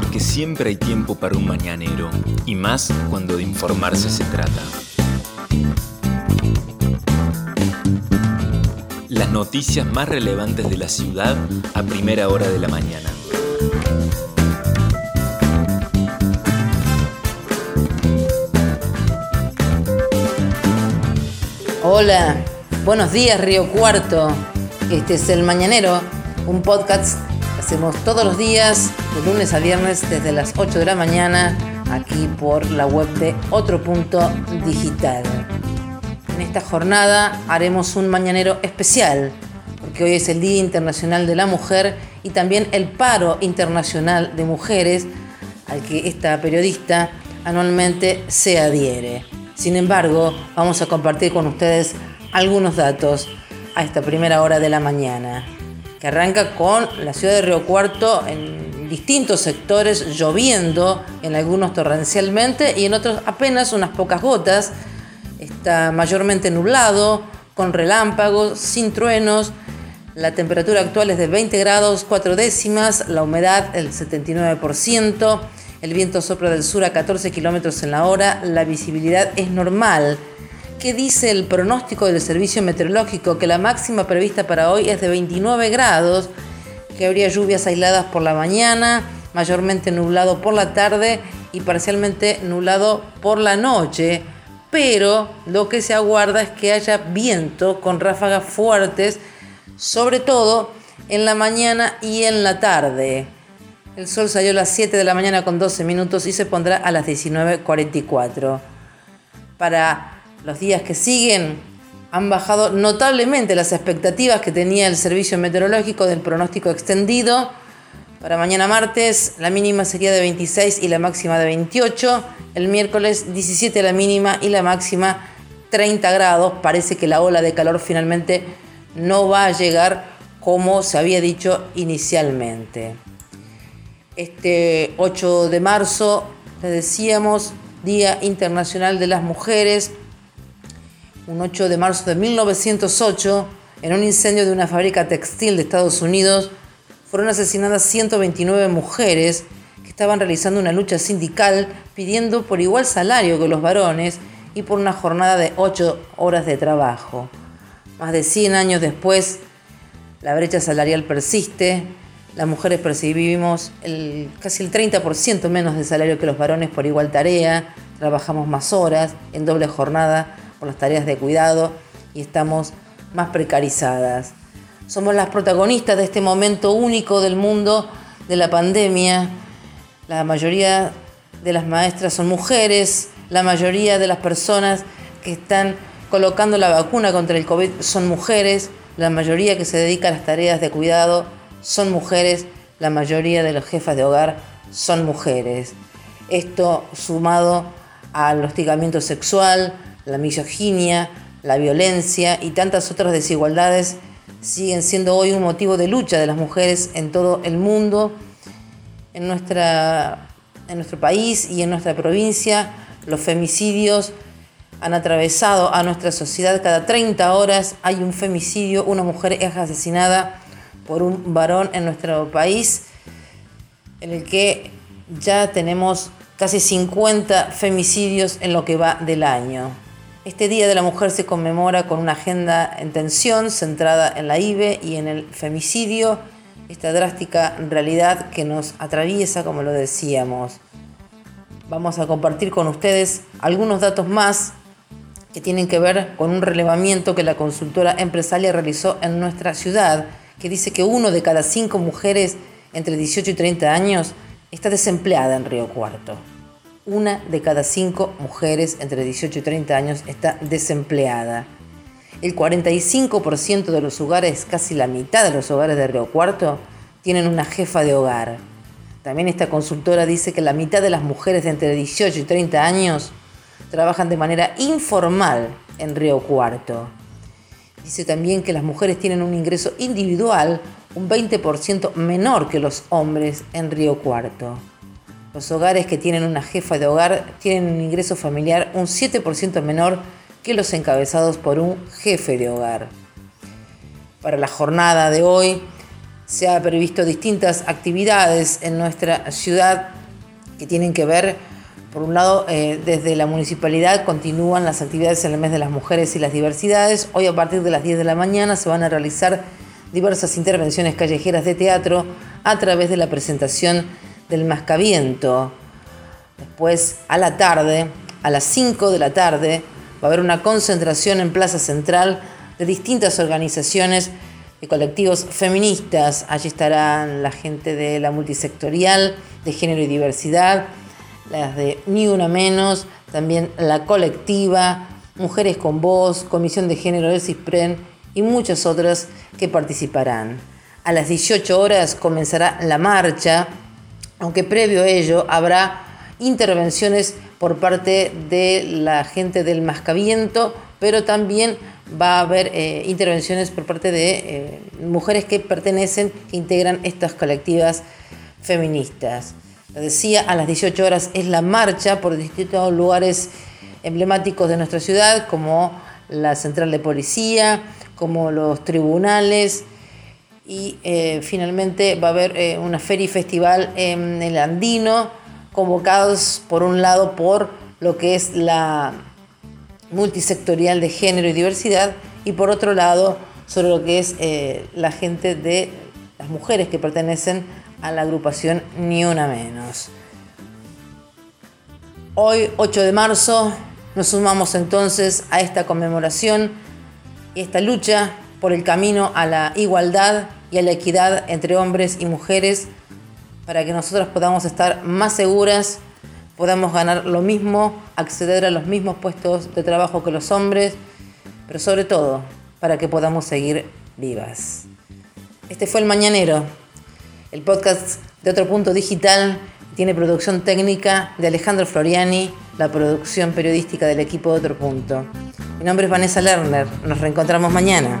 porque siempre hay tiempo para un mañanero, y más cuando de informarse se trata. Las noticias más relevantes de la ciudad a primera hora de la mañana. Hola, buenos días Río Cuarto. Este es El Mañanero, un podcast hacemos todos los días, de lunes a viernes, desde las 8 de la mañana, aquí por la web de Otro Punto Digital. En esta jornada haremos un mañanero especial, porque hoy es el Día Internacional de la Mujer y también el Paro Internacional de Mujeres, al que esta periodista anualmente se adhiere. Sin embargo, vamos a compartir con ustedes algunos datos a esta primera hora de la mañana, que arranca con la ciudad de Río Cuarto en distintos sectores lloviendo, en algunos torrencialmente y en otros apenas unas pocas gotas. Está mayormente nublado, con relámpagos, sin truenos. La temperatura actual es de 20 grados 4 décimas, la humedad el 79%. El viento sopla del sur a 14 kilómetros en la hora. La visibilidad es normal. ¿Qué dice el pronóstico del servicio meteorológico? Que la máxima prevista para hoy es de 29 grados, que habría lluvias aisladas por la mañana, mayormente nublado por la tarde y parcialmente nublado por la noche. Pero lo que se aguarda es que haya viento con ráfagas fuertes, sobre todo en la mañana y en la tarde. El sol salió a las 7 de la mañana con 12 minutos y se pondrá a las 19.44. Para los días que siguen, han bajado notablemente las expectativas que tenía el servicio meteorológico del pronóstico extendido. Para mañana martes la mínima sería de 26 y la máxima de 28. El miércoles 17 la mínima y la máxima 30 grados. Parece que la ola de calor finalmente no va a llegar como se había dicho inicialmente. Este 8 de marzo, le decíamos, Día Internacional de las Mujeres, un 8 de marzo de 1908, en un incendio de una fábrica textil de Estados Unidos, fueron asesinadas 129 mujeres que estaban realizando una lucha sindical pidiendo por igual salario que los varones y por una jornada de 8 horas de trabajo. Más de 100 años después, la brecha salarial persiste, las mujeres percibimos el, casi el 30% menos de salario que los varones por igual tarea, trabajamos más horas, en doble jornada por las tareas de cuidado y estamos más precarizadas. Somos las protagonistas de este momento único del mundo de la pandemia. La mayoría de las maestras son mujeres, la mayoría de las personas que están colocando la vacuna contra el COVID son mujeres, la mayoría que se dedica a las tareas de cuidado son mujeres, la mayoría de los jefas de hogar son mujeres. Esto sumado al hostigamiento sexual, la misoginia, la violencia y tantas otras desigualdades siguen siendo hoy un motivo de lucha de las mujeres en todo el mundo, en, nuestra, en nuestro país y en nuestra provincia. Los femicidios han atravesado a nuestra sociedad. Cada 30 horas hay un femicidio, una mujer es asesinada por un varón en nuestro país, en el que ya tenemos casi 50 femicidios en lo que va del año. Este Día de la Mujer se conmemora con una agenda en tensión centrada en la IBE y en el femicidio, esta drástica realidad que nos atraviesa, como lo decíamos. Vamos a compartir con ustedes algunos datos más que tienen que ver con un relevamiento que la consultora empresaria realizó en nuestra ciudad que dice que uno de cada cinco mujeres entre 18 y 30 años está desempleada en Río Cuarto. Una de cada cinco mujeres entre 18 y 30 años está desempleada. El 45% de los hogares, casi la mitad de los hogares de Río Cuarto, tienen una jefa de hogar. También esta consultora dice que la mitad de las mujeres de entre 18 y 30 años trabajan de manera informal en Río Cuarto. Dice también que las mujeres tienen un ingreso individual un 20% menor que los hombres en Río Cuarto. Los hogares que tienen una jefa de hogar tienen un ingreso familiar un 7% menor que los encabezados por un jefe de hogar. Para la jornada de hoy se ha previsto distintas actividades en nuestra ciudad que tienen que ver, por un lado, eh, desde la municipalidad continúan las actividades en el mes de las mujeres y las diversidades. Hoy a partir de las 10 de la mañana se van a realizar diversas intervenciones callejeras de teatro a través de la presentación del Mascaviento. Después, a la tarde, a las 5 de la tarde, va a haber una concentración en Plaza Central de distintas organizaciones de colectivos feministas. Allí estarán la gente de la multisectorial, de género y diversidad, las de Ni Una Menos, también la colectiva, Mujeres con Voz, Comisión de Género del CISPREN y muchas otras que participarán. A las 18 horas comenzará la marcha, aunque previo a ello habrá intervenciones por parte de la gente del Mascaviento, pero también va a haber eh, intervenciones por parte de eh, mujeres que pertenecen, que integran estas colectivas feministas. Decía, a las 18 horas es la marcha por distintos lugares emblemáticos de nuestra ciudad, como la central de policía, como los tribunales, y eh, finalmente va a haber una feria y festival en el Andino, convocados por un lado por lo que es la multisectorial de género y diversidad y por otro lado sobre lo que es eh, la gente de las mujeres que pertenecen a la agrupación Ni Una Menos. Hoy, 8 de marzo, nos sumamos entonces a esta conmemoración y esta lucha por el camino a la igualdad y a la equidad entre hombres y mujeres para que nosotras podamos estar más seguras podamos ganar lo mismo, acceder a los mismos puestos de trabajo que los hombres, pero sobre todo para que podamos seguir vivas. Este fue el Mañanero, el podcast de Otro Punto Digital, tiene producción técnica de Alejandro Floriani, la producción periodística del equipo de Otro Punto. Mi nombre es Vanessa Lerner, nos reencontramos mañana.